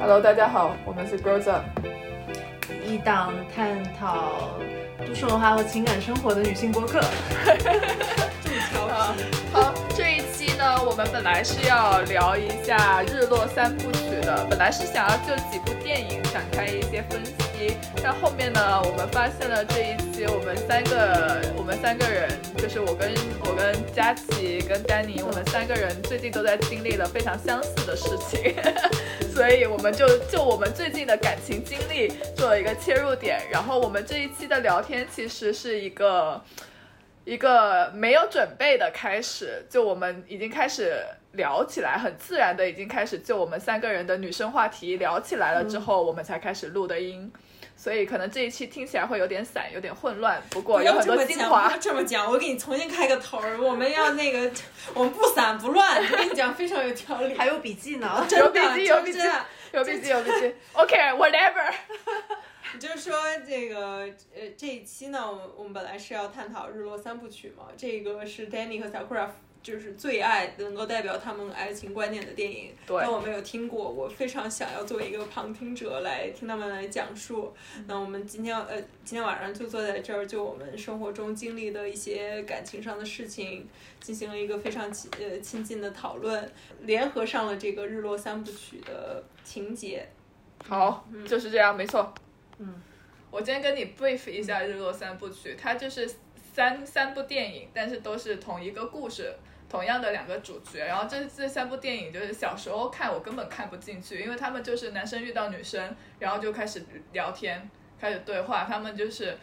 Hello，大家好，我们是 Girls Up，一档探讨都市文化和情感生活的女性播客。好，好，这一期呢，我们本来是要聊一下日落三部曲的，本来是想要就几部电影展开一些分析。但后面呢，我们发现了这一期我们三个，我们三个人，就是我跟我跟佳琪跟丹尼，我们三个人最近都在经历了非常相似的事情，所以我们就就我们最近的感情经历做了一个切入点，然后我们这一期的聊天其实是一个一个没有准备的开始，就我们已经开始聊起来，很自然的已经开始就我们三个人的女生话题聊起来了之后，我们才开始录的音。所以可能这一期听起来会有点散，有点混乱。不过有很多精华。不要这么讲，我给你重新开个头儿。我们要那个，我们不散不乱。我跟你讲，非常有条理。还有笔记呢，有笔记，有笔记，有笔记，有笔记。OK，whatever。你就说这个，呃，这一期呢，我我们本来是要探讨日落三部曲嘛。这个是 Danny 和 Sakura。就是最爱能够代表他们爱情观念的电影，但我没有听过，我非常想要作为一个旁听者来听他们来讲述。那我们今天呃今天晚上就坐在这儿，就我们生活中经历的一些感情上的事情，进行了一个非常亲呃亲近的讨论，联合上了这个日落三部曲的情节。好，就是这样，没错。嗯，我今天跟你 brief 一下日落三部曲，它就是三三部电影，但是都是同一个故事。同样的两个主角，然后这这三部电影就是小时候看我根本看不进去，因为他们就是男生遇到女生，然后就开始聊天，开始对话。他们就是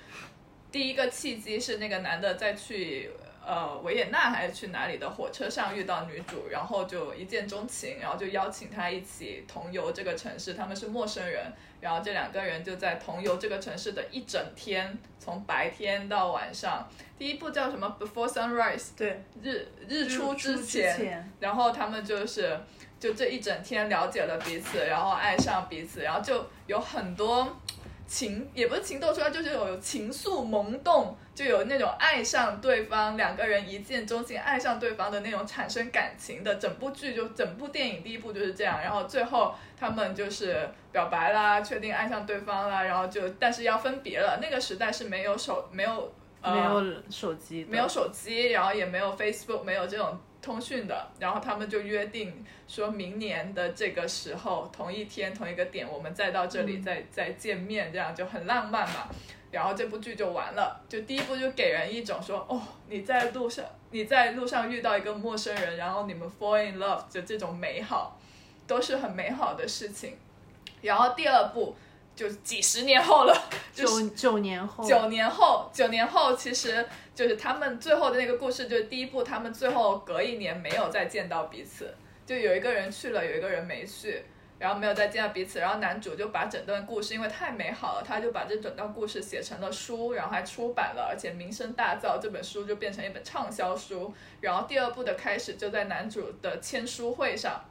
第一个契机是那个男的再去呃维也纳还是去哪里的火车上遇到女主，然后就一见钟情，然后就邀请她一起同游这个城市。他们是陌生人，然后这两个人就在同游这个城市的一整天，从白天到晚上。第一部叫什么？Before Sunrise，对，日日出之前，然后他们就是就这一整天了解了彼此，然后爱上彼此，然后就有很多情，也不是情窦初开，就是有情愫萌动，就有那种爱上对方，两个人一见钟情，爱上对方的那种产生感情的。整部剧就整部电影第一部就是这样，然后最后他们就是表白啦，确定爱上对方啦，然后就但是要分别了。那个时代是没有手没有。没有手机，没有手机，然后也没有 Facebook，没有这种通讯的。然后他们就约定，说明年的这个时候，同一天同一个点，我们再到这里再再见面，这样就很浪漫嘛。然后这部剧就完了，就第一部就给人一种说，哦，你在路上，你在路上遇到一个陌生人，然后你们 fall in love，就这种美好，都是很美好的事情。然后第二部。就几十年后了，九九年后，九年后，九年后，其实就是他们最后的那个故事，就是第一部，他们最后隔一年没有再见到彼此，就有一个人去了，有一个人没去，然后没有再见到彼此，然后男主就把整段故事，因为太美好了，他就把这整段故事写成了书，然后还出版了，而且名声大噪，这本书就变成一本畅销书。然后第二部的开始就在男主的签书会上。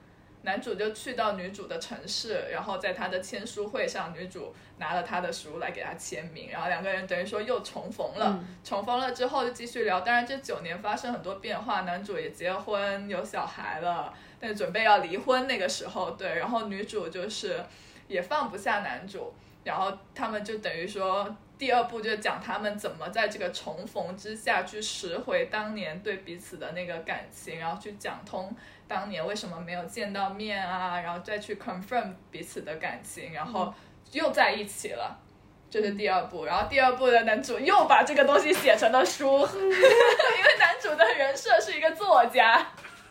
男主就去到女主的城市，然后在他的签书会上，女主拿了他的书来给他签名，然后两个人等于说又重逢了。重逢了之后就继续聊，当然这九年发生很多变化，男主也结婚有小孩了，但准备要离婚那个时候，对，然后女主就是也放不下男主，然后他们就等于说第二部就讲他们怎么在这个重逢之下去拾回当年对彼此的那个感情，然后去讲通。当年为什么没有见到面啊？然后再去 confirm 彼此的感情，然后又在一起了，这是第二部。然后第二部的男主又把这个东西写成了书，因为男主的人设是一个作家，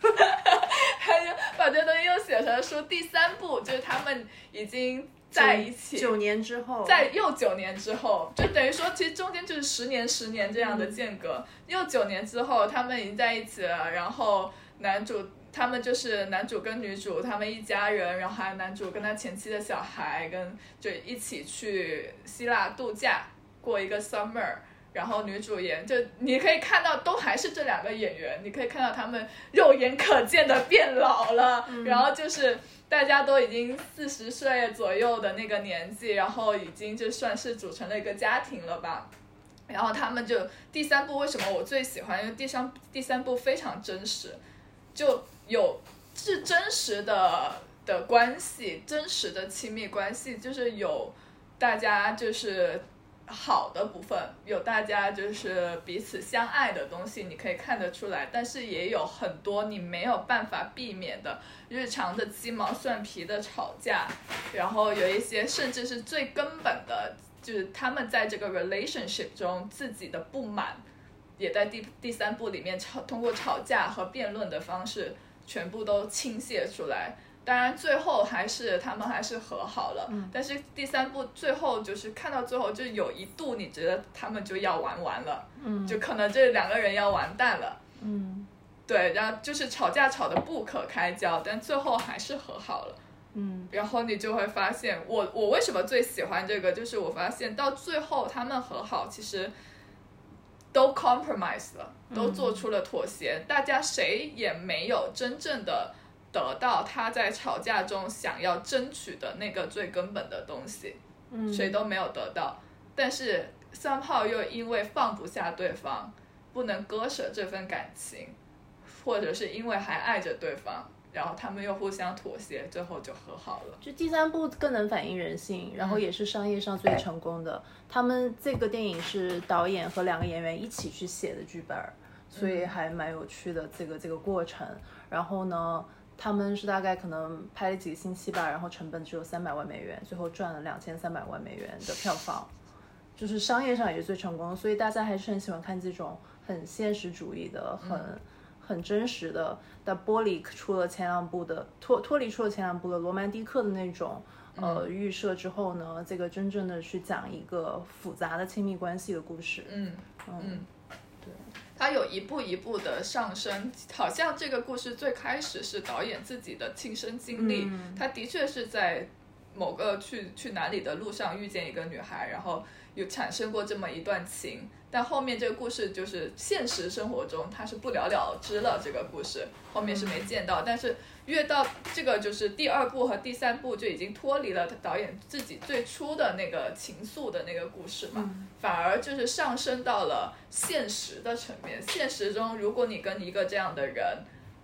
把这东西又写成了书。第三部就是他们已经在一起九年之后，在又九年之后，就等于说其实中间就是十年十年这样的间隔。又九年之后，他们已经在一起了，然后男主。他们就是男主跟女主，他们一家人，然后还有男主跟他前妻的小孩，跟就一起去希腊度假过一个 summer，然后女主演就你可以看到都还是这两个演员，你可以看到他们肉眼可见的变老了，然后就是大家都已经四十岁左右的那个年纪，然后已经就算是组成了一个家庭了吧，然后他们就第三部为什么我最喜欢？因为第三第三部非常真实，就。有是真实的的关系，真实的亲密关系，就是有大家就是好的部分，有大家就是彼此相爱的东西，你可以看得出来。但是也有很多你没有办法避免的日常的鸡毛蒜皮的吵架，然后有一些甚至是最根本的，就是他们在这个 relationship 中自己的不满，也在第第三部里面吵通过吵架和辩论的方式全部都倾泻出来。当然，最后还是他们还是和好了。嗯但是第三部最后就是看到最后，就有一度你觉得他们就要玩完了，嗯就可能这两个人要完蛋了。嗯对，然后就是吵架吵得不可开交，但最后还是和好了。嗯然后你就会发现，我我为什么最喜欢这个，就是我发现到最后他们和好，其实都 compromise 了，都做出了妥协，大家谁也没有真正的得到他在吵架中想要争取的那个最根本的东西，嗯，谁都没有得到。但是三炮又因为放不下对方，不能割舍这份感情，或者是因为还爱着对方，然后他们又互相妥协，最后就和好了。就第三部更能反映人性，然后也是商业上最成功的。他们这个电影是导演和两个演员一起去写的剧本，所以还蛮有趣的这个这个过程。然后呢，他们是大概可能拍了几个星期吧，然后成本只有三百万美元，最后赚了两千三百万美元的票房，就是商业上也是最成功的。所以大家还是很喜欢看这种很现实主义的、很。很真实的，但玻璃出了前两部的脱脱离出了前两部的罗曼蒂克的那种呃预设之后呢，这个真正的去讲一个复杂的亲密关系的故事。嗯嗯嗯，对，它有一步一步的上升，好像这个故事最开始是导演自己的亲身经历，嗯。他的确是在某个去去哪里的路上遇见一个女孩，然后有产生过这么一段情，但后面这个故事就是现实生活中他是不了了之了，这个故事后面是没见到，但是越到这个就是第二部和第三部就已经脱离了导演自己最初的那个情愫的那个故事嘛，反而就是上升到了现实的层面。现实中，如果你跟一个这样的人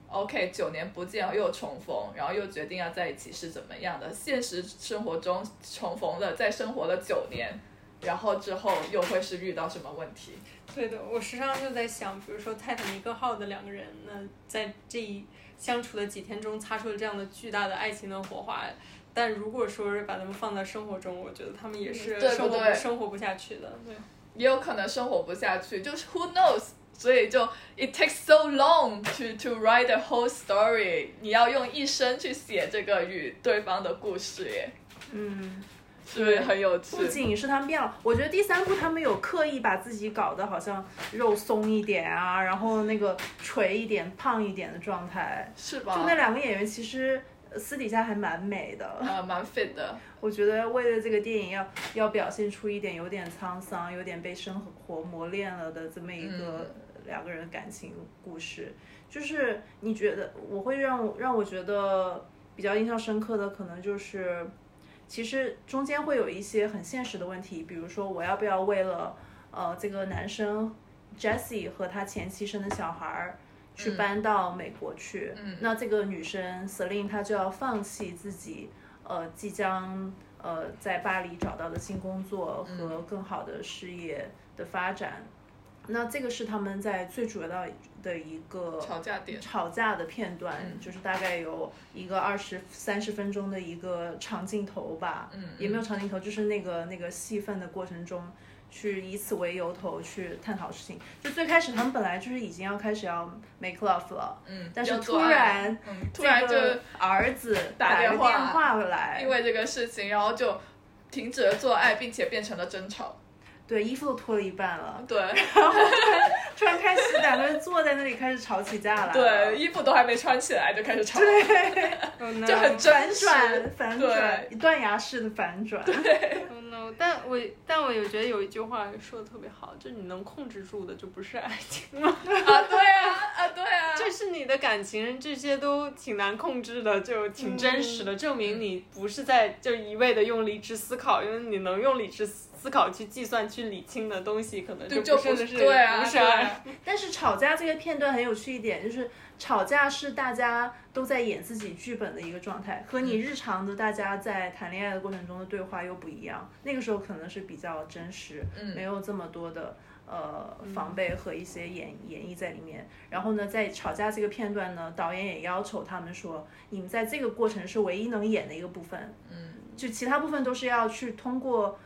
，OK，九年不见又重逢，然后又决定要在一起是怎么样的？现实生活中重逢了，再生活了九年，然后之后又会是遇到什么问题？对的，我时常就在想，比如说泰坦尼克号的两个人，那在这一相处的几天中擦出了这样的巨大的爱情的火花。但如果说是把他们放在生活中，我觉得他们也是嗯对生活对生活不下去的。对，也有可能生活不下去，就是 Who knows？所以就 It takes so long to to write the whole story。你要用一生去写这个与对方的故事耶，嗯，是不是很有趣不？仅是他们变了，我觉得第三部他们有刻意把自己搞得好像肉松一点啊，然后那个垂一点、胖一点的状态。是吧？就那两个演员其实呃私底下还蛮美的。呃蛮 fit 的，我觉得为了这个电影要要表现出一点有点沧桑、有点被生活磨练了的这么一个两个人感情故事，就是你觉得我会让我让我觉得比较印象深刻的，可能就是其实中间会有一些很现实的问题，比如说我要不要为了呃这个男生 Jesse 和他前妻生的小孩儿。去搬到美国去，嗯那这个女生 Celine 她就要放弃自己呃即将呃在巴黎找到的新工作和更好的事业的发展。那这个是他们在最主要的的一个吵架点。吵架的片段，嗯就是大概有一个二十三十分钟的一个长镜头吧，嗯也没有长镜头，就是那个那个戏份的过程中。去以此为由头去探讨事情，就最开始他们本来就是已经要开始要 make love 了，嗯，但是突然嗯，突然就儿子打电话电电话来，因为这个事情，然后就停止了做爱，并且变成了争吵。对衣服都脱了一半了，对然后 突然开始两个人坐在那里开始吵起架来了，对，衣服都还没穿起来就开始吵，对就很真反实转反转，断崖式的反转，Oh no！但我但我有觉得有一句话说的特别好，就你能控制住的就不是爱情了，啊，对啊，啊，对啊，就是你的感情这些都挺难控制的，就挺真实的，证明你不是在就一味的用理智思考，因为你能用理智思考去计算去理清的东西，可能就就不不是的是对啊，不是爱。对啊，但是吵架这个片段很有趣一点，就是吵架是大家都在演自己剧本的一个状态，和你日常的大家在谈恋爱的过程中的对话又不一样。那个时候可能是比较真实，嗯没有这么多的呃防备和一些演演绎在里面。然后呢，在吵架这个片段呢，导演也要求他们说，你们在这个过程是唯一能演的一个部分，嗯就其他部分都是要去通过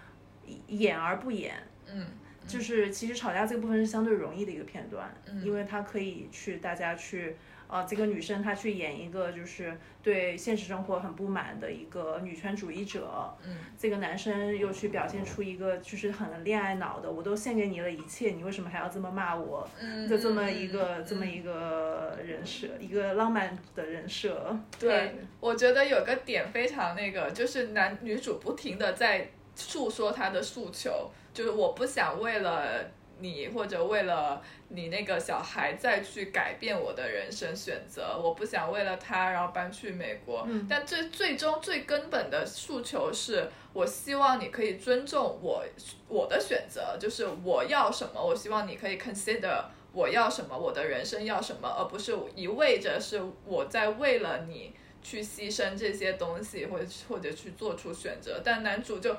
演而不演。嗯就是其实吵架这个部分是相对容易的一个片段，嗯因为他可以去大家去，呃，这个女生她去演一个就是对现实生活很不满的一个女权主义者，嗯，这个男生又去表现出一个就是很恋爱脑的，我都献给你了一切，你为什么还要这么骂我？嗯，的这么一个嗯这么一个人设，一个浪漫的人设。对，我觉得有个点非常那个，就是男女主不停的在诉说他的诉求，就是我不想为了你或者为了你那个小孩再去改变我的人生选择，我不想为了他然后搬去美国。嗯但最最终最根本的诉求是我希望你可以尊重我我的选择，就是我要什么，我希望你可以 consider 我要什么，我的人生要什么，而不是一味着是我在为了你去牺牲这些东西，或者或者去做出选择。但男主就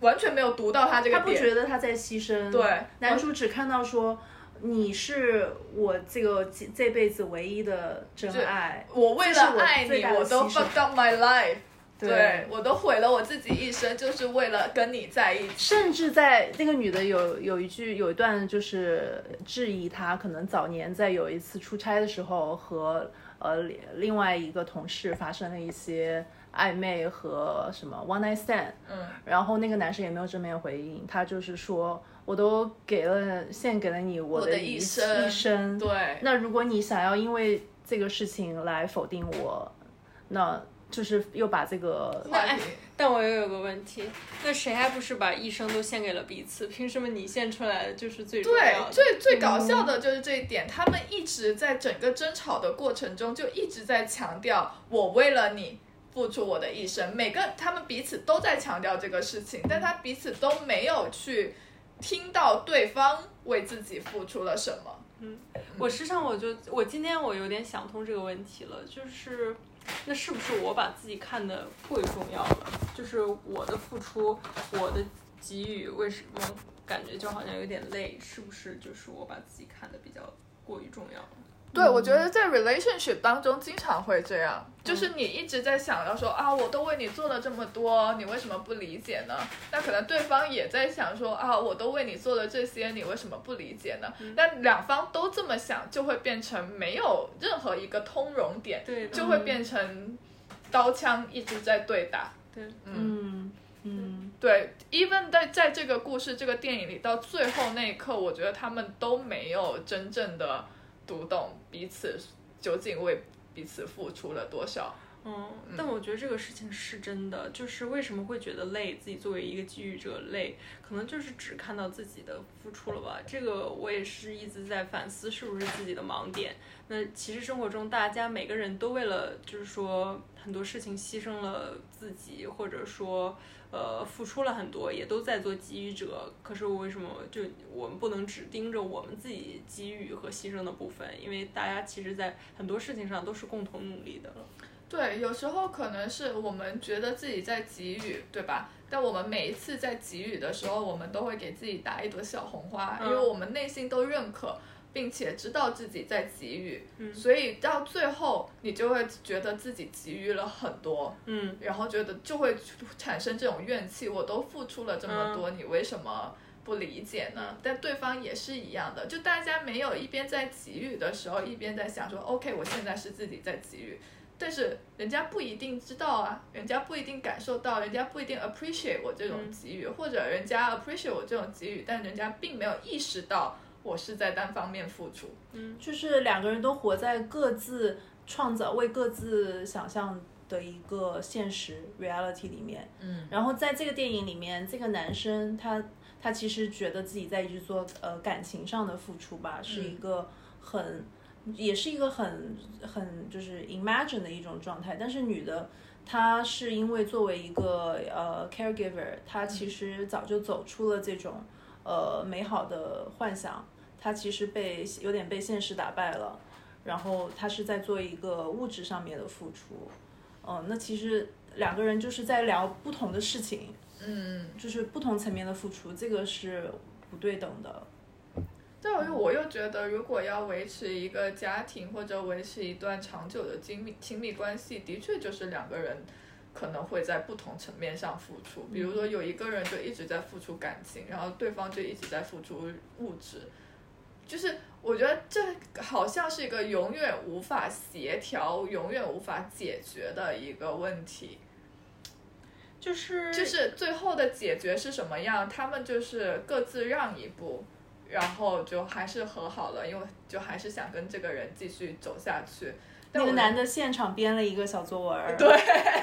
完全没有读到他这个他不，觉得他在牺牲，对男主只看到说。你是我这个这这辈子唯一的真爱，我为了爱你，我都 fucked up my life。对对我都毁了我自己一生，就是为了跟你在一起。甚至在那个女的有有一句有一段就是质疑他，可能早年在有一次出差的时候和呃另另外一个同事发生了一些暧昧和什么 one night stand，嗯，然后那个男生也没有正面回应，他就是说我都给了献给了你我我的一一生一生，对，那如果你想要因为这个事情来否定我，那就是又把这个话题。但我又有个问题，那谁还不是把一生都献给了彼此？凭什么你献出来的就是最重对要，的？最最搞笑的就是这一点，他们一直在整个争吵的过程中，就一直在强调我为了你付出我的一生。每个他们彼此都在强调这个事情，但他彼此都没有去听到对方为自己付出了什么。嗯我时常我就我今天我有点想通这个问题了，就是那是不是我把自己看得过于重要了？就是我的付出，我的给予，为什么感觉就好像有点累？是不是就是我把自己看得比较过于重要了？对，我觉得在 relationship 当中经常会这样，就是你一直在想要说啊，我都为你做了这么多，你为什么不理解呢？那可能对方也在想说啊，我都为你做了这些，你为什么不理解呢？但两方都这么想，就会变成没有任何一个通融点，对的。就会变成刀枪一直在对打。对，嗯。嗯。对，even 在在这个故事这个电影里，到最后那一刻，我觉得他们都没有真正的读懂彼此究竟为彼此付出了多少。嗯，但我觉得这个事情是真的，就是为什么会觉得累，自己作为一个给予者累，可能就是只看到自己的付出了吧。这个我也是一直在反思，是不是自己的盲点。那其实生活中大家每个人都为了就是说很多事情牺牲了自己，或者说呃付出了很多，也都在做给予者。可是为什么就我们不能只盯着我们自己给予和牺牲的部分？因为大家其实在很多事情上都是共同努力的。对，有时候可能是我们觉得自己在给予，对吧？但我们每一次在给予的时候，我们都会给自己打一朵小红花，因为嗯我们内心都认可，并且知道自己在给予，嗯所以到最后你就会觉得自己给予了很多，嗯。然后觉得就会产生这种怨气，我都付出了这么多，你为什么不理解呢？但对方也是一样的，就大家没有一边在给予的时候，一边在想说，OK，我现在是自己在给予。但是人家不一定知道啊，人家不一定感受到，人家不一定 appreciate 我这种给予，或者人家 appreciate 我这种给予，但人家并没有意识到我是在单方面付出。嗯就是两个人都活在各自创造、为各自想象的一个现实 reality 里面。嗯，然后在这个电影里面，这个男生他他其实觉得自己在一直做呃感情上的付出吧，是一个很也是一个很很就是 imagine 的一种状态。但是女的她是因为作为一个呃 caregiver，她其实早就走出了这种呃美好的幻想，他其实被有点被现实打败了。然后他是在做一个物质上面的付出，嗯，那其实两个人就是在聊不同的事情，嗯，就是不同层面的付出，这个是不对等的。但我又我又觉得，如果要维持一个家庭或者维持一段长久的亲密亲密关系，的确就是两个人可能会在不同层面上付出。比如说有一个人就一直在付出感情，然后对方就一直在付出物质，就是我觉得这好像是一个永远无法协调、永远无法解决的一个问题。就是就是最后的解决是什么样？他们就是各自让一步，然后就还是和好了，因为就还是想跟这个人继续走下去。那个男的现场编了一个小作文儿，对，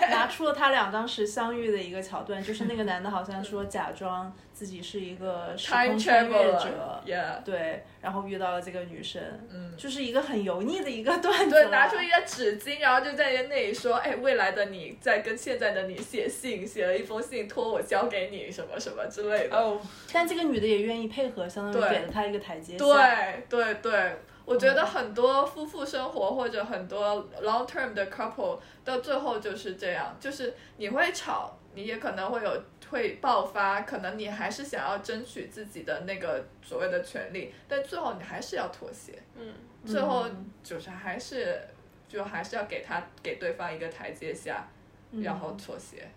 拿出了他俩当时相遇的一个桥段，就是那个男的好像说假装自己是一个时空穿越者，yeah，对，然后遇到了这个女生，嗯，就是一个很油腻的一个段子对，拿出一个纸巾，然后就在那里说，哎，未来的你在跟现在的你写信，写了一封信托我交给你，什么什么之类的。哦，但这个女的也愿意配合，相当于给了他一个台阶下。对对对，我觉得很多夫妇生活或者很多 long term 的 couple 到最后就是这样，就是你会吵，你也可能会有会爆发，可能你还是想要争取自己的那个所谓的权利，但最后你还是要妥协，嗯，最后就是还是就还是要给他给对方一个台阶下，然后妥协。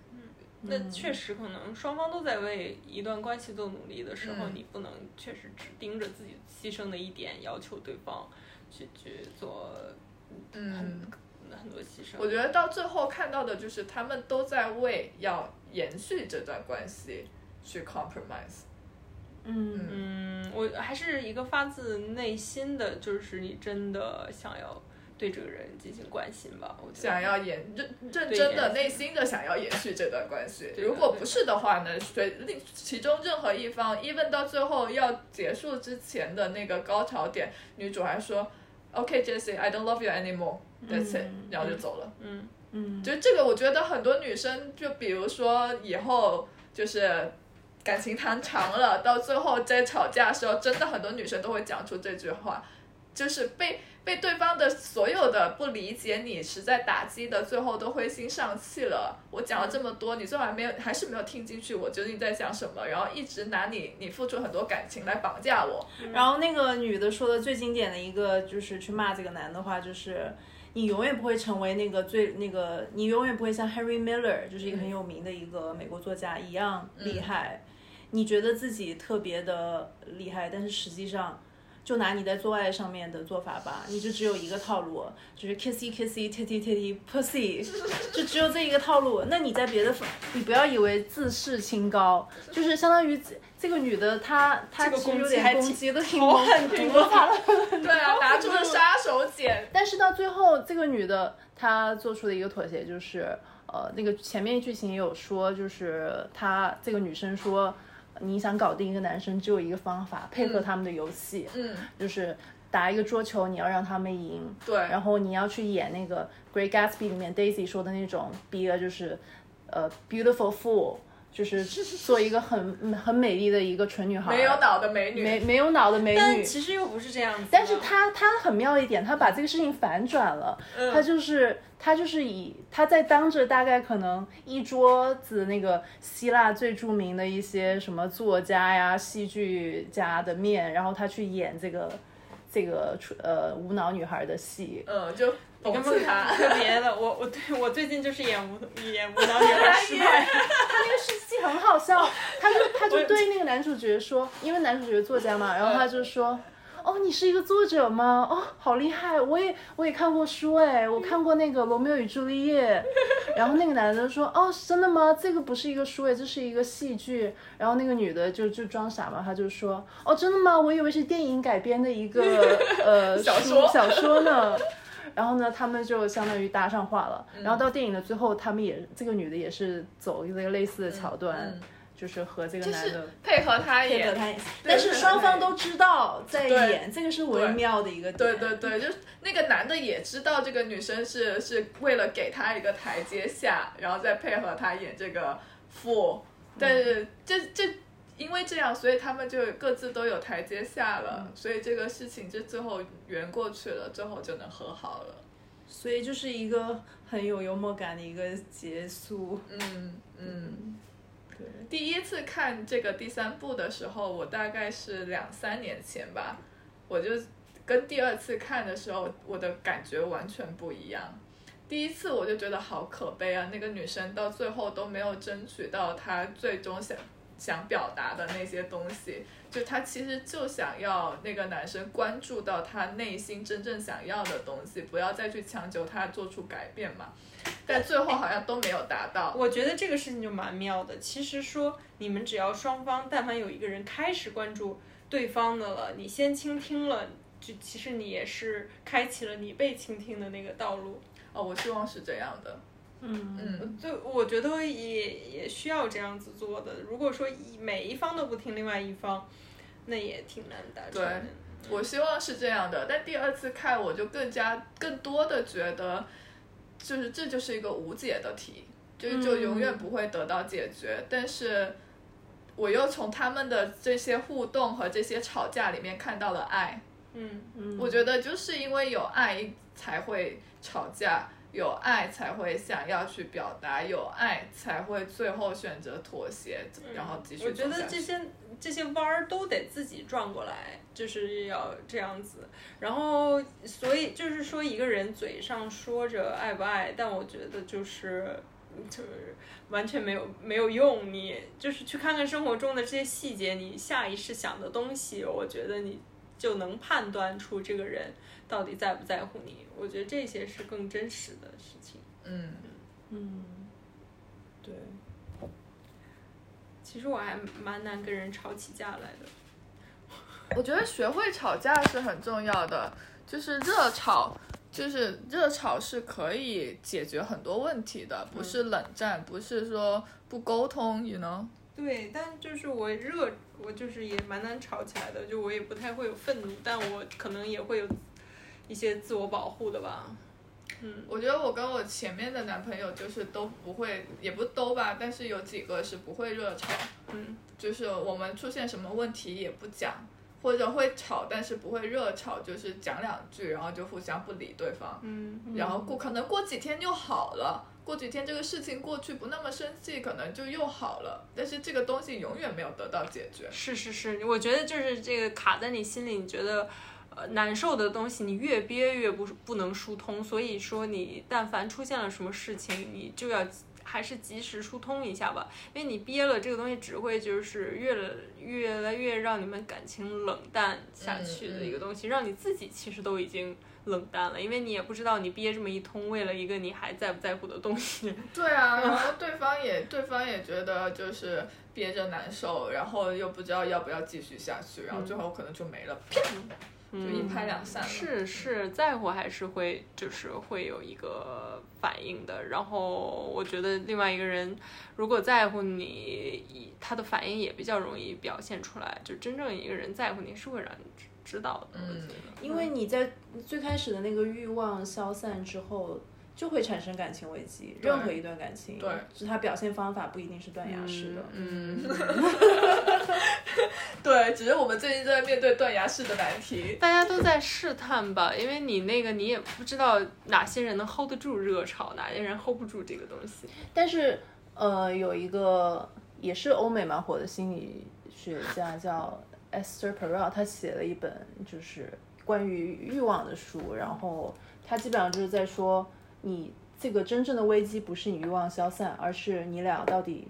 那确实可能双方都在为一段关系做努力的时候，嗯你不能确实只盯着自己牺牲的一点要求对方去去做嗯。很很多牺牲。我觉得到最后看到的就是他们都在为要延续这段关系去 compromise。嗯嗯，我还是一个发自内心的，就是你真的想要对这个人进行关心吧。我想要延认认真的、内心的想要延续这段关系。如果不是的话呢，随另其中任何一方，even 到最后要结束之前的那个高潮点，女主还说，OK Jesse，I don't love you anymore，that's it，、嗯然后就走了。嗯嗯，就这个，我觉得很多女生，就比如说以后就是感情谈长了，到最后在吵架的时候，真的很多女生都会讲出这句话，就是被被对方的所有的不理解你，实在打击的，最后都灰心丧气了。我讲了这么多，你最后还没有，还是没有听进去我究竟在讲什么，然后一直拿你你付出很多感情来绑架我。然后那个女的说的最经典的一个就是去骂这个男的话，就是你永远不会成为那个最那个，你永远不会像 Henry Miller，就是一个很有名的一个美国作家一样厉害。你觉得自己特别的厉害，但是实际上。就拿你在做爱上面的做法吧，你就只有一个套路，就是 kissy kissy titty titty pussy，就只有这一个套路。那你在别的，你不要以为自视清高，就是相当于这这个女的她她这个其实有攻击还攻击的挺好猛狠毒挺可怕的。对啊，拿出了杀手锏。但是到最后，这个女的她做出的一个妥协就是，呃，那个前面剧情也有说，就是她这个女生说，你想搞定一个男生，只有一个方法，配合他们的游戏，嗯，就是打一个桌球，你要让他们赢，对，然后你要去演那个《Great Gatsby》里面 Daisy 说的那种 be a 就是呃 beautiful fool，就是 做一个很很美丽的一个纯女孩，没有脑的美女。没没有脑的美女但女。其实又不是这样子。但是她她很妙一点，她把这个事情反转了，嗯她就是她就是以她在当着大概可能一桌子那个希腊最著名的一些什么作家呀、戏剧家的面，然后她去演这个这个呃无脑女孩的戏，嗯，就讽刺他。特别的，我我对我最近就是演无演无脑女孩失败，他那个戏很好笑，他就他就对那个男主角说，因为男主角作家嘛，然后他就说。哦，你是一个作者吗？哦，好厉害！我也我也看过书哎，我看过那个《罗密欧与朱丽叶》。然后那个男的说：“哦，真的吗？这个不是一个书哎，这是一个戏剧。”然后那个女的就就装傻嘛，她就说：“哦，真的吗？我以为是电影改编的一个呃 小说小说呢。”然后呢，他们就相当于搭上话了。然后到电影的最后，他们也这个女的也是走一个类似的桥段，嗯就是和这个就是男的配合他配合演，他演，但是双方都知道在演，这个是微妙的一个点。对对对，就是那个男的也知道这个女生是是为了给他一个台阶下，然后再配合他演这个 fool，但是这这因为这样，所以他们就各自都有台阶下了，所以这个事情就最后圆过去了，最后就能和好了。所以就是一个很有幽默感的一个结束。嗯嗯。对，第一次看这个第三部的时候，我大概是两三年前吧，我就跟第二次看的时候，我的感觉完全不一样。第一次我就觉得好可悲啊，那个女生到最后都没有争取到她最终想想表达的那些东西，就他其实就想要那个男生关注到他内心真正想要的东西，不要再去强求他做出改变嘛。但最后好像都没有达到。我觉得这个事情就蛮妙的。其实说你们只要双方但凡有一个人开始关注对方的了，你先倾听了，就其实你也是开启了你被倾听的那个道路。哦，我希望是这样的。嗯嗯，就我觉得也也需要这样子做的。如果说一每一方都不听另外一方，那也挺难达成的。我希望是这样的，但第二次看我就更加更多的觉得，就是这就是一个无解的题，就就永远不会得到解决。但是我又从他们的这些互动和这些吵架里面看到了爱。嗯嗯，我觉得就是因为有爱才会吵架，有爱才会想要去表达，有爱才会最后选择妥协，然后继续我觉。得这些这些弯儿都得自己转过来，就是要这样子。然后，所以就是说，一个人嘴上说着爱不爱，但我觉得就是就是完全没有没有用。你就是去看看生活中的这些细节，你下意识想的东西，我觉得你就能判断出这个人到底在不在乎你。我觉得这些是更真实的事情。嗯，嗯，对，其实我还蛮难跟人吵起架来的。我觉得学会吵架是很重要的，就是热吵，就是热吵是可以解决很多问题的，不是冷战，不是说不沟通，you know。对，但就是我热，我就是也蛮难吵起来的，就我也不太会有愤怒，但我可能也会有一些自我保护的吧。嗯，我觉得我跟我前面的男朋友就是都不会，也不都吧，但是有几个是不会热吵，嗯，就是我们出现什么问题也不讲，或者会吵，但是不会热吵，就是讲两句，然后就互相不理对方，嗯，然后过可能过几天就好了，过几天这个事情过去不那么生气，可能就又好了，但是这个东西永远没有得到解决。是是是，我觉得就是这个卡在你心里，你觉得呃难受的东西，你越憋越不不能疏通，所以说你但凡出现了什么事情，你就要。还是及时疏通一下吧，因为你憋了这个东西，只会就是越来越来越让你们感情冷淡下去的一个东西，让你自己其实都已经冷淡了，因为你也不知道你憋这么一通，为了一个你还在不在乎的东西。对啊，然后对方也对方也觉得就是憋着难受，然后又不知道要不要继续下去，然后最后可能就没了，啪 就一拍两散了。是是，在乎还是会就是会有一个反应的。然后我觉得另外一个人如果在乎你，他的反应也比较容易表现出来。就真正一个人在乎你是会让你知知道的。我觉得因为你在最开始的那个欲望消散之后，就会产生感情危机。任何一段感情，对，就它表现方法不一定是断崖式的。嗯，对，只是我们最近在面对断崖式的难题。大家都在试探吧，因为你那个你也不知道哪些人能 hold 得住热潮，哪些人 hold 不住这个东西。但是，呃，有一个也是欧美蛮火的心理学家叫 Esther Perel，他写了一本就是关于欲望的书，然后他基本上就是在说，你这个真正的危机不是你欲望消散，而是你俩到底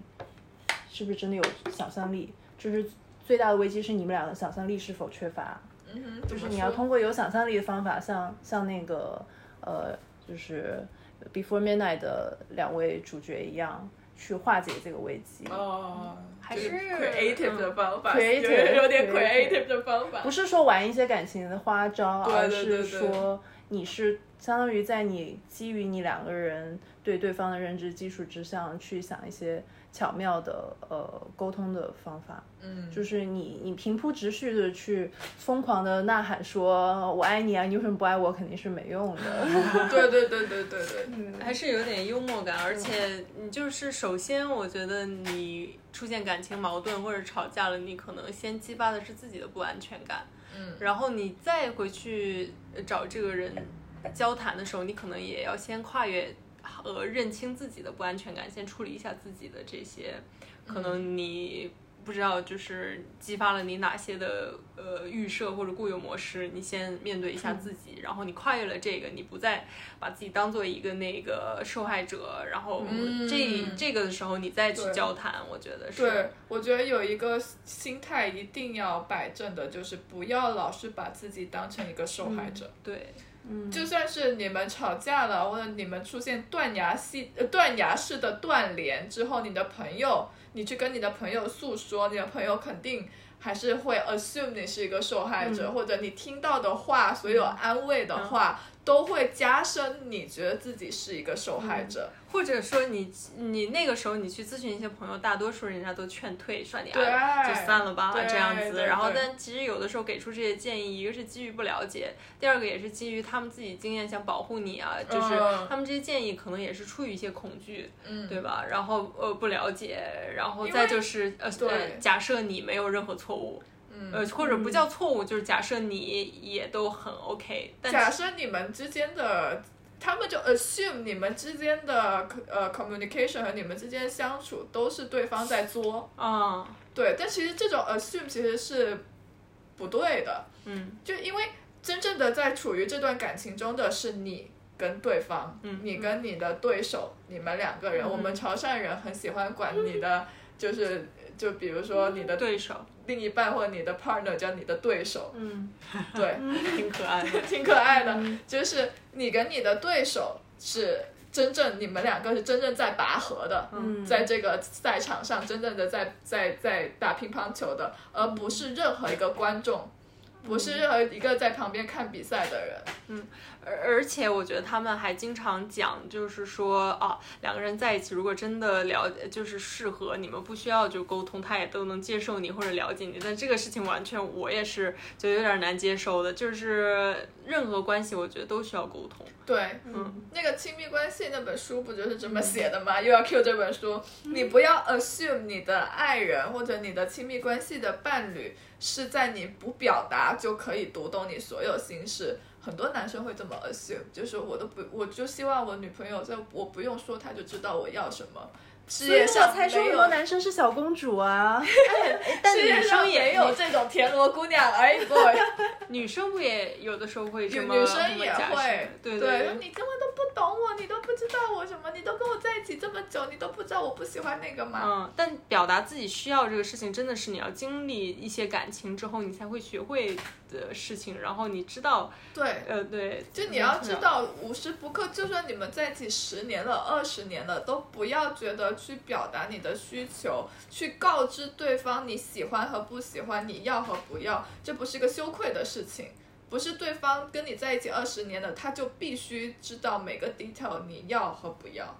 是不是真的有想象力，就是最大的危机是你们俩的想象力是否缺乏。嗯哼，就是你要通过有想象力的方法，像像那个呃，就是《Before Midnight》的两位主角一样，去化解这个危机。哦，是还是 creative 的方法 creative，有有点 creative 的方法。不是说玩一些感情的花招，而是说你是相当于在你基于你两个人对对方的认知基础之上去想一些巧妙的呃沟通的方法。嗯，就是你你平铺直叙的去疯狂的呐喊说我爱你啊，你为什么不爱我？肯定是没用的。对对对对对对，还是有点幽默感，而且你就是首先，我觉得你出现感情矛盾或者吵架了，你可能先激发的是自己的不安全感，嗯，然后你再回去找这个人交谈的时候，你可能也要先跨越和认清自己的不安全感，先处理一下自己的这些，可能你。不知道就是激发了你哪些的呃预设或者固有模式，你先面对一下自己，然后你跨越了这个，你不再把自己当做一个那个受害者，然后这这个的时候你再去交谈，我觉得是。对，我觉得有一个心态一定要摆正的，就是不要老是把自己当成一个受害者。对，嗯，就算是你们吵架了，或者你们出现断崖系呃断崖式的断联之后，你的朋友。你去跟你的朋友诉说，你的朋友肯定还是会 assume 你是一个受害者，或者你听到的话，所有安慰的话，都会加深你觉得自己是一个受害者。或者说你你那个时候你去咨询一些朋友，大多数人家都劝退，说你就散了吧这样子。然后，但其实有的时候给出这些建议，一个是基于不了解，第二个也是基于他们自己经验想保护你啊，就是他们这些建议可能也是出于一些恐惧，嗯对吧？然后呃不了解，然后再就是呃假设你没有任何错误，呃或者不叫错误，就是假设你也都很 OK 但。假设你们之间的。他们就 assume 你们之间的呃 communication 和你们之间相处都是对方在作，啊，对，但其实这种 assume 其实是不对的，嗯，就因为真正的在处于这段感情中的是你跟对方，嗯，你跟你的对手，你们两个人，我们潮汕人很喜欢管你的，就是就比如说你的对手。另一半或者你的 partner 叫你的对手，嗯，对，挺可爱的，挺可爱的，就是你跟你的对手是真正你们两个是真正在拔河的，嗯，在这个赛场上真正的在在在打乒乓球的，而不是任何一个观众，不是任何一个在旁边看比赛的人，嗯。而而且我觉得他们还经常讲，就是说啊，两个人在一起，如果真的了解，就是适合，你们不需要就沟通，他也都能接受你或者了解你。但这个事情完全我也是就有点难接受的，就是任何关系，我觉得都需要沟通。对，嗯，那个亲密关系那本书不就是这么写的吗？又要 Q 这本书，你不要 assume 你的爱人或者你的亲密关系的伴侣是在你不表达就可以读懂你所有心事。很多男生会这么 assume，就是我都不，我就希望我女朋友在我不用说，她就知道我要什么。所以我才说很多男生是小公主啊，但女生也有这种田螺姑娘而已。女生不也有的时候会这么女生也会，对对，你根本都不懂我，你都不知道我什么，你都跟我在一起这么久，你都不知道我不喜欢那个吗？嗯，但表达自己需要这个事情，真的是你要经历一些感情之后，你才会学会的事情。然后你知道，对，呃，对，就你要知道，无时不刻，就算你们在一起十年了、二十年了，都不要觉得。去表达你的需求，去告知对方你喜欢和不喜欢，你要和不要，这不是一个羞愧的事情，不是对方跟你在一起二十年了，他就必须知道每个 detail 你要和不要。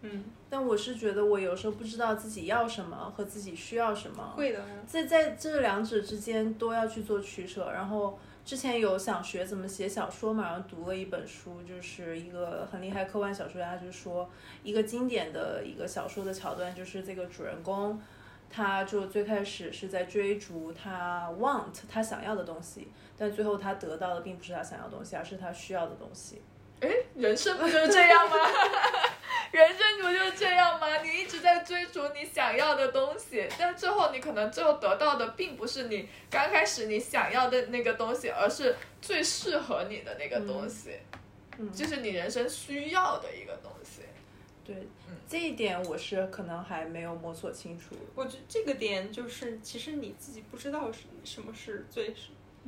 嗯，但我是觉得我有时候不知道自己要什么和自己需要什么，会的，在在这两者之间都要去做取舍，然后。之前有想学怎么写小说嘛，然后读了一本书，就是一个很厉害科幻小说家，就说一个经典的一个小说的桥段，就是这个主人公，他就最开始是在追逐他 want 他想要的东西，但最后他得到的并不是他想要的东西，而是他需要的东西。哎，人生不就是这样吗？人生不就是这样吗？你一直在追逐你想要的东西，但最后你可能最后得到的并不是你刚开始你想要的那个东西，而是最适合你的那个东西，嗯，就是你人生需要的一个东西。对，嗯这一点我是可能还没有摸索清楚。我觉得这个点就是，其实你自己不知道是什么是最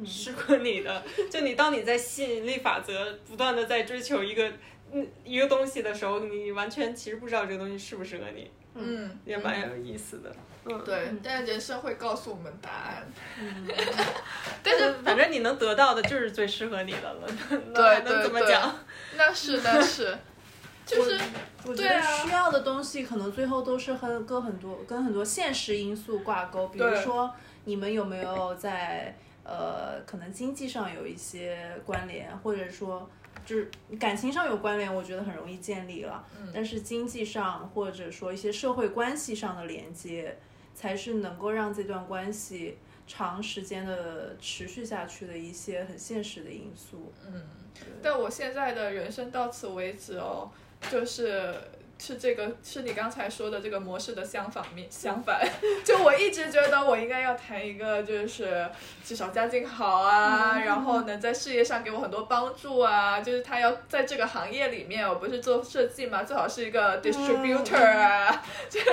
适合你的。就你当你在吸引力法则不断的在追求一个嗯一个东西的时候，你完全其实不知道这个东西适不适合你，嗯，也蛮有意思的。嗯，对，但人生会告诉我们答案。但是反正你能得到的就是最适合你的了，那对还能怎么讲？那是那是，就是我觉得对啊。需要的东西可能最后都是和跟很多跟很多现实因素挂钩，比如说你们有没有在呃可能经济上有一些关联，或者说就是感情上有关联，我觉得很容易建立了。嗯但是经济上或者说一些社会关系上的连接，才是能够让这段关系长时间的持续下去的一些很现实的因素。嗯但我现在的人生到此为止哦，就是是这个是你刚才说的这个模式的相反面，相反，就我一直觉得我应该要谈一个就是至少家境好啊，然后能在事业上给我很多帮助啊，就是他要在这个行业里面，我不是做设计嘛，最好是一个 distributor 啊，就就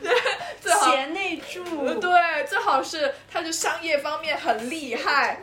最好贤内助，对，最好是他就商业方面很厉害，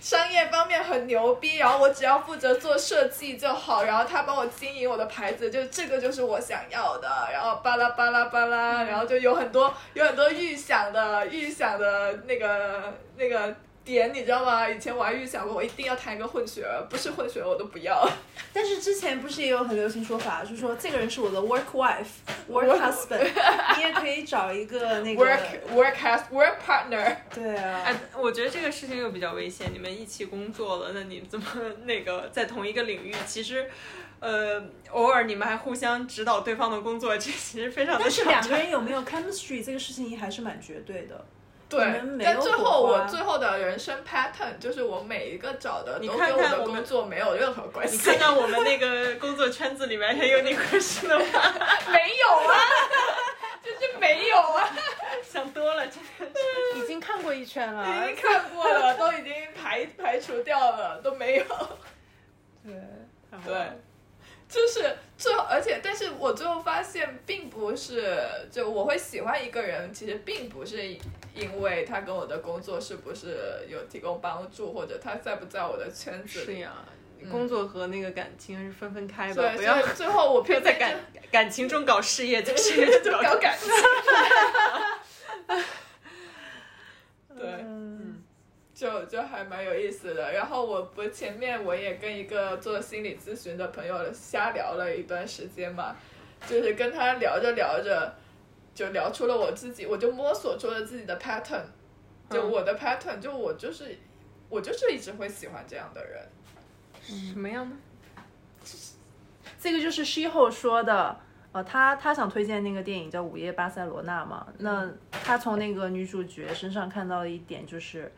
商业方面很牛逼，然后我只要负责做设计就好，然后他帮我经营我的牌子，就这个就是我想要的，然后巴拉巴拉巴拉，然后就有很多有很多预想的预想的那个那个。点你知道吗？以前我还预想过，我一定要谈一个混血儿，不是混血儿我都不要。但是之前不是也有很流行说法，就是说这个人是我的 work wife、work husband，你也可以找一个那个 work work has work partner，对啊，哎，我觉得这个事情又比较危险。你们一起工作了，那你怎么那个在同一个领域？其实，呃，偶尔你们还互相指导对方的工作，这其实非常的但是两个人有没有 chemistry 这个事情还是蛮绝对的。对但最后我最后的人生 pattern 就是我每一个找的你都跟我的看看我们工作没有任何关系你。看看我们那个工作圈子里面还有你合适的吗？没有啊，就是没有啊，想多了，真的是。已经看过一圈了，已经看过了，都已经排排除掉了，都没有。对，对，就是最后，而且，但是我最后发现，并不是就我会喜欢一个人，其实并不是因为他跟我的工作是不是有提供帮助，或者他在不在我的圈子里。是呀，工作和那个感情还是分分开吧，对，不要最后我偏在感 感情中搞事业，在事业就中搞 感情。对，嗯，就就还蛮有意思的。然后我不前面我也跟一个做心理咨询的朋友瞎聊了一段时间嘛，就是跟他聊着聊着，就聊出了我自己，我就摸索出了自己的 pattern，就嗯我的 pattern，就我就是我就是一直会喜欢这样的人。什么样呢？这个就是 She 后说的。呃，他他想推荐那个电影叫《午夜巴塞罗那》嘛？那他从那个女主角身上看到的一点就是，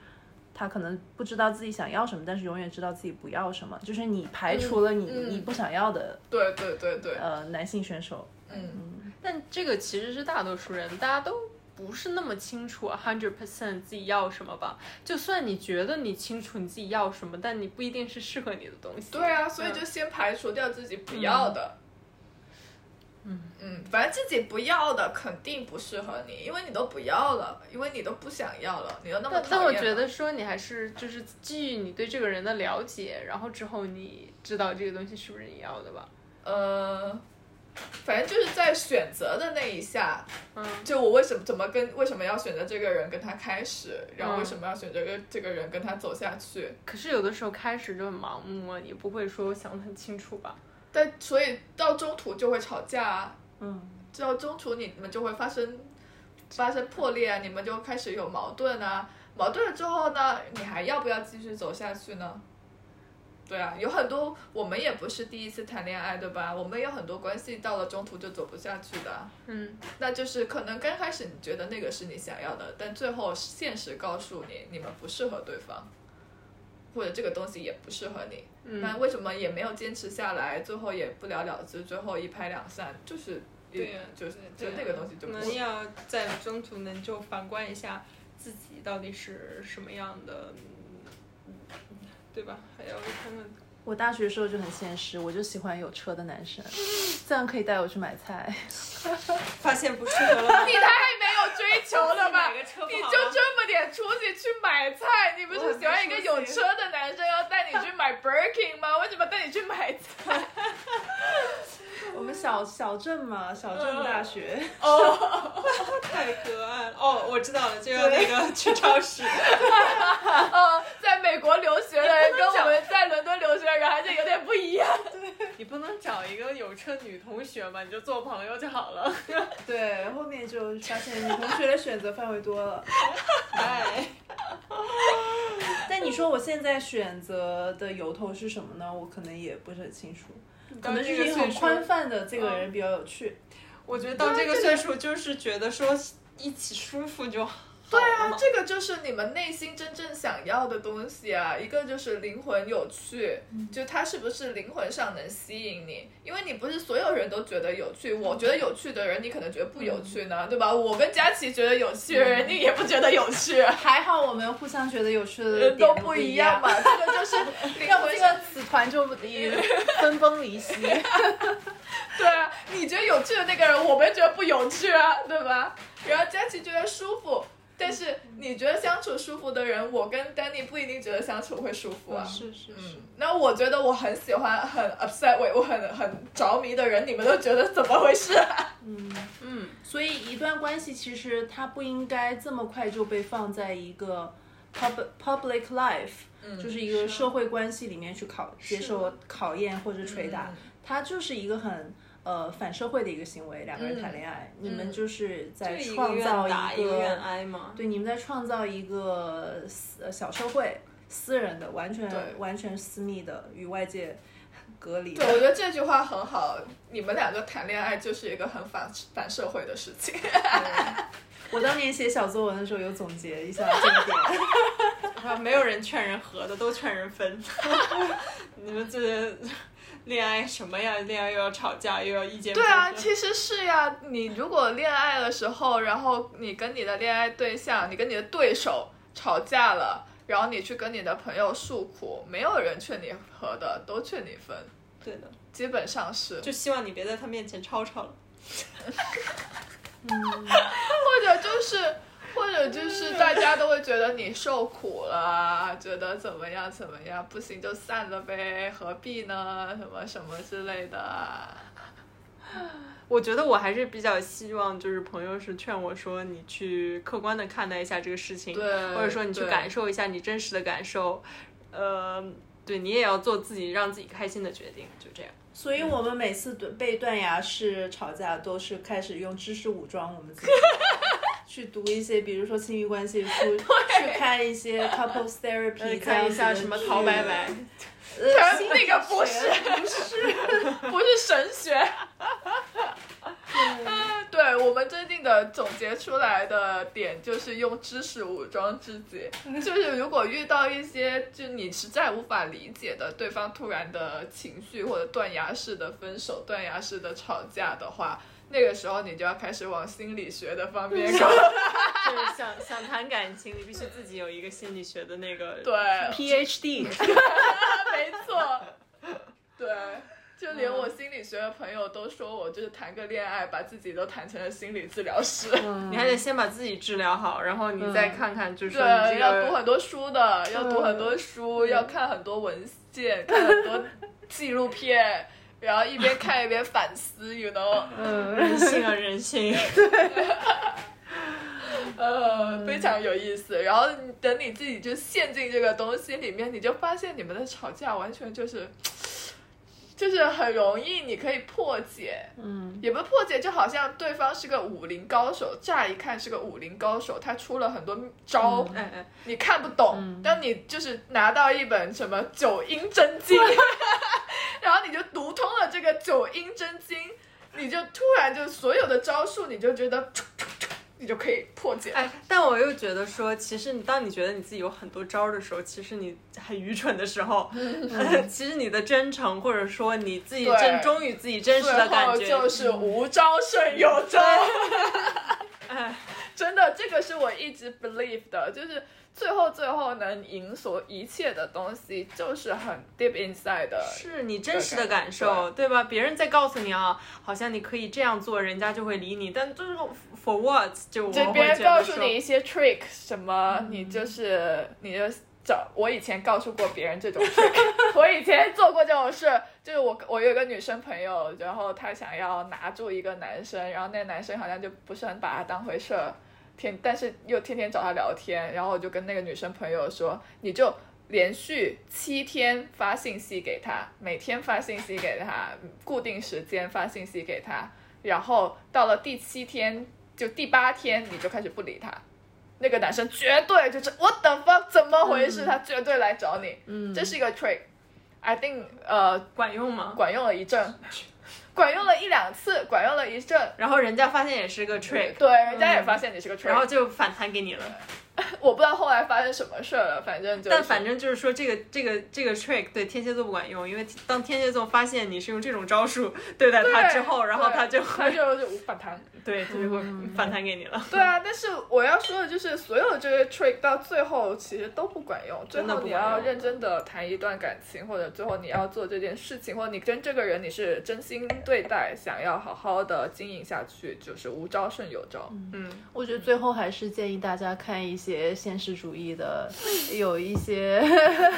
她可能不知道自己想要什么，但是永远知道自己不要什么。就是你排除了你、你不想要的对对对对，呃男性选手，嗯，但这个其实是大多数人，大家都不是那么清楚 hundred percent 自己要什么吧。就算你觉得你清楚你自己要什么，但你不一定是适合你的东西。对啊，所以就先排除掉自己不要的。嗯嗯嗯，反正自己不要的肯定不适合你，因为你都不要了，因为你都不想要了，你又那么但但讨厌了我觉得说你还是就是基于你对这个人的了解，然后之后你知道这个东西是不是你要的吧。呃，反正就是在选择的那一下，嗯，就我为什么怎么跟为什么要选择这个人跟他开始，然后嗯为什么要选择这个这个人跟他走下去，可是有的时候开始就很盲目啊，也不会说想得很清楚吧。但所以到中途就会吵架啊，嗯，到中途你们就会发生发生破裂啊，你们就开始有矛盾啊，矛盾了之后呢，你还要不要继续走下去呢？对啊，有很多我们也不是第一次谈恋爱，对吧？我们有很多关系到了中途就走不下去的啊，嗯，那就是可能刚开始你觉得那个是你想要的，但最后现实告诉你你们不适合对方，或者这个东西也不适合你。嗯那为什么也没有坚持下来，最后也不了了之，最后一拍两散，就是对呀就是就那个东西就不能要在中途能就反观一下自己到底是什么样的，嗯对吧？还要看看。我大学时候就很现实，我就喜欢有车的男生，这样可以带我去买菜。发现不适合了？你太没有追求了吧？你就这么点出息去买菜，你不是喜欢一个有车的男生要带你去买 Birkin 吗？为什么带你去买菜？我们小小镇嘛，小镇大学。哦，太可爱了。哦，我知道了，就要那个去超市。呃，在美国留学的人跟我们在伦敦留学的人还是有点不一样。对你不能找一个有车女同学嘛，你就做朋友就好了。对，后面就发现女同学的选择范围多了。哎，但你说我现在选择的由头是什么呢？我可能也不是很清楚，可能是一个很宽泛的这个人比较有趣。我觉得到这个岁数，就是觉得说一起舒服就好。对啊，这个就是你们内心真正想要的东西啊！一个就是灵魂有趣，就它是不是灵魂上能吸引你？因为你不是所有人都觉得有趣，我觉得有趣的人，你可能觉得不有趣呢，对吧？我跟佳琪觉得有趣的人，你也不觉得有趣，还好我们互相觉得有趣的人都不一样嘛。这个就是灵要不这个此团就已分崩离析。对啊，你觉得有趣的那个人，我们觉得不有趣啊，对吧？然后佳琪觉得舒服，但是你觉得相处舒服的人，我跟丹尼不一定觉得相处会舒服啊。是是是。嗯，那我觉得我很喜欢、很 upset 我我很很着迷的人，你们都觉得怎么回事、啊？嗯，嗯，所以一段关系其实它不应该这么快就被放在一个 public public life，、就是一个社会关系里面去考接受考验或者捶打，它就是一个很。呃，反社会的一个行为，两个人谈恋爱，你们就是在就一个创造愿打一个个愿挨嘛。对，你们在创造一个呃小社会，私人的，完全对完全私密的，与外界隔离对，我。觉得这句话很好。你们两个谈恋爱就是一个很反反社会的事情。我当年写小作文的时候有总结一下这一点。啊，没有人劝人和的，都劝人分。你们这恋爱什么呀？恋爱又要吵架，又要意见对啊，其实是呀。你如果恋爱的时候，然后你跟你的恋爱对象，你跟你的对手吵架了，然后你去跟你的朋友诉苦，没有人劝你和的，都劝你分，对的，基本上是。就希望你别在他面前吵吵了。或者就是，或者就是大家都会觉得你受苦了啊，觉得怎么样怎么样，不行就散了呗，何必呢？什么什么之类的啊。我觉得我还是比较希望，就是朋友是劝我说，你去客观的看待一下这个事情，对或者说你去感受一下你真实的感受，呃，对你也要做自己让自己开心的决定，就这样。所以我们每次对被断崖式吵架，都是开始用知识武装我们自己，去读一些，比如说亲密关系书，去看一些 couples therapy，看一下什么陶白白，那个不是。不是，不是神学。啊对我们最近的总结出来的点就是用知识武装自己，就是如果遇到一些就你实在无法理解的对方突然的情绪或者断崖式的分手、断崖式的吵架的话，那个时候你就要开始往心理学的方面搞。就是想想谈感情，你必须自己有一个心理学的那个。对，PhD，没错，对。就连我心理学的朋友都说我就是谈个恋爱，把自己都谈成了心理治疗师。你还得先把自己治疗好，然后你再看看，就是说对，要读很多书的，要读很多书，要看很多文献，看很多纪录片，然后一边看一边反思，you know，嗯，人性啊，人性。呃，非常有意思。然后等你自己就陷进这个东西里面，你就发现你们的吵架完全就是。就是很容易，你可以破解，嗯，也不是破解，就好像对方是个武林高手，乍一看是个武林高手，他出了很多招，嗯。嗯，你看不懂，当你就是拿到一本什么《九阴真经 》，然后你就读通了这个《九阴真经》，你就突然就所有的招数，你就觉得，你就可以破解。哎，但我又觉得说，其实你当你觉得你自己有很多招儿的时候，其实你很愚蠢的时候，嗯 其实你的真诚或者说你自己对真忠于自己真实的感觉，就是无招胜有招。哎，真的，这个是我一直 believe 的，就是最后最后能赢所一切的东西，就是很 deep inside 的。是你真实的感受，对吧？别人在告诉你啊，好像你可以这样做，人家就会理你，但就是 for what 就我就别人告诉你一些 trick，什么、你就是你就找我以前告诉过别人这种事我以前做过这种事，就是我我有一个女生朋友，然后她想要拿住一个男生，然后那男生好像就不是很把她当回事，天但是又天天找她聊天，然后我就跟那个女生朋友说，你就。连续七天发信息给他，每天发信息给他，固定时间发信息给他，然后到了第七天，就第八天你就开始不理他，那个男生绝对就是 what the fuck 怎么回事？他绝对来找你，嗯，这是一个 trick，I think 呃管用吗？管用了一阵，管用了一两次，管用了一阵，然后人家发现也是个 trick，对，人家也发现你是个 trick，然后就反弹给你了。我不知道后来发生什么事儿了，反正就是，但反正就是说，这个这个这个 trick 对天蝎座不管用，因为当天蝎座发现你是用这种招数对待他之后，然后他就他就就反弹。对，他就会反弹给你了。对啊，但是我要说的就是，所有这些 trick 到最后其实都不管用。最真的后你不管用要认真的谈一段感情，或者最后你要做这件事情，或者你跟这个人你是真心对待，想要好好的经营下去，就是无招胜有招。嗯，我觉得最后还是建议大家看一些现实主义的，有一些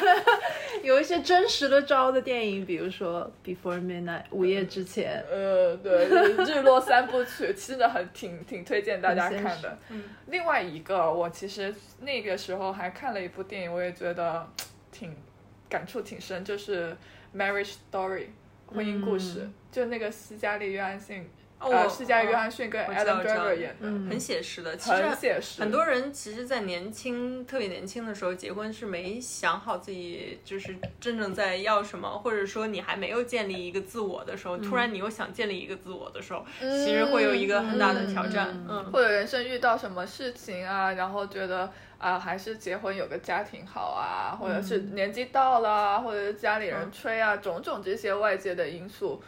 有一些真实的招的电影，比如说《Before Midnight》午夜之前。呃，对，日落三部曲真的很挺挺推荐大家看的。嗯，另外一个，我其实那个时候还看了一部电影，我也觉得挺感触挺深，就是《Marriage Story》婚姻故事，嗯就那个斯嘉丽·约翰逊，哦呃，斯嘉丽·约翰逊跟 Adam Driver 演的，嗯很写实的，其实很写实。很多人其实，在年轻特别年轻的时候结婚是没想好自己就是真正在要什么，或者说你还没有建立一个自我的时候，突然你又想建立一个自我的时候，其实会有一个很大的挑战。嗯嗯，或者人生遇到什么事情啊，然后觉得啊、还是结婚有个家庭好啊，或者是年纪到了啊，或者是家里人催啊，种种这些外界的因素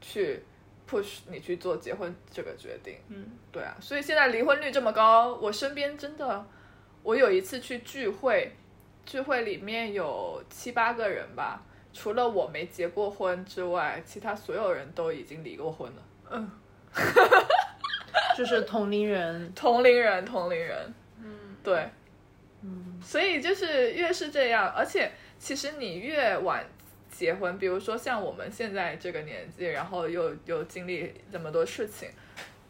去 push 你去做结婚这个决定。嗯，对啊，所以现在离婚率这么高，我身边真的，我有一次去聚会，聚会里面有七八个人吧，除了我没结过婚之外，其他所有人都已经离过婚了。嗯，就是同龄人，同龄人，同龄人，嗯，对，嗯，所以就是越是这样，而且其实你越晚结婚，比如说像我们现在这个年纪，然后又又经历这么多事情，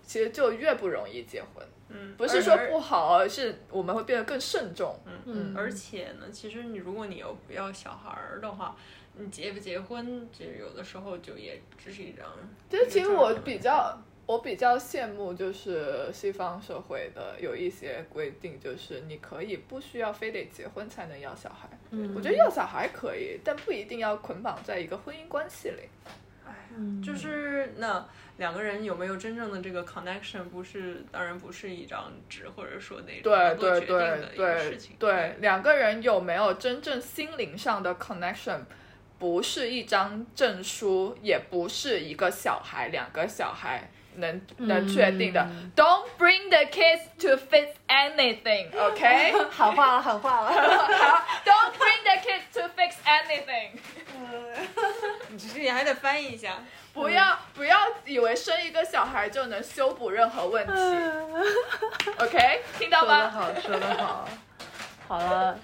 其实就越不容易结婚。嗯，不是说不好，而是我们会变得更慎重。嗯而且呢，其实你如果你有要小孩儿的话，你结不结婚，其实有的时候就也只是一张。其实其实我比较，我比较羡慕就是西方社会的有一些规定，就是你可以不需要非得结婚才能要小孩。嗯我觉得要小孩可以，但不一定要捆绑在一个婚姻关系里。嗯就是那两个人有没有真正的这个 connection，不是当然不是一张纸，或者说那种对对决定的对一个对事情。对，两个人有没有真正心灵上的 connection，不是一张证书，也不是一个小孩，两个小孩能能确定的。嗯 Don't bring the kids to fix anything，OK？好话了，好话了。好，Don't bring the kids to fix anything。你这里还得翻译一下。不要不要以为生一个小孩就能修补任何问题，OK？听到吗？说得好，说得好。好了，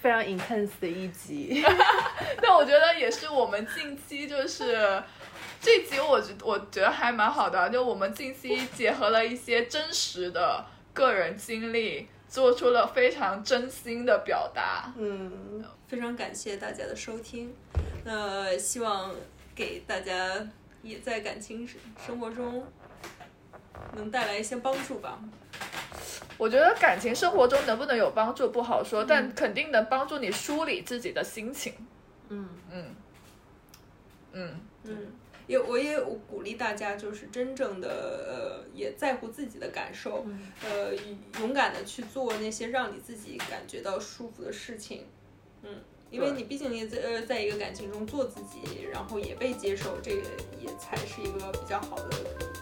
非常 intense 的一集。但我觉得也是我们近期就是这集我觉我觉得还蛮好的，就我们近期结合了一些真实的个人经历，做出了非常真心的表达。嗯，非常感谢大家的收听，那希望给大家也在感情生活中能带来一些帮助吧。我觉得感情生活中能不能有帮助不好说，但肯定能帮助你梳理自己的心情。嗯嗯嗯，嗯，也我也鼓励大家，就是真正的呃，也在乎自己的感受，呃，勇敢的去做那些让你自己感觉到舒服的事情。嗯，因为你毕竟也在呃，在一个感情中做自己，然后也被接受，这个也才是一个比较好的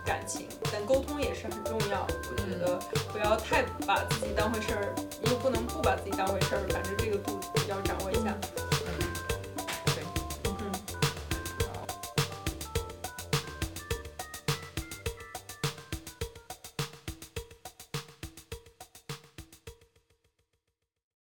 感感情，但沟通也是很重要。我觉得不要太把自己当回事儿，又不能不把自己当回事儿，反正这个度要掌握一下。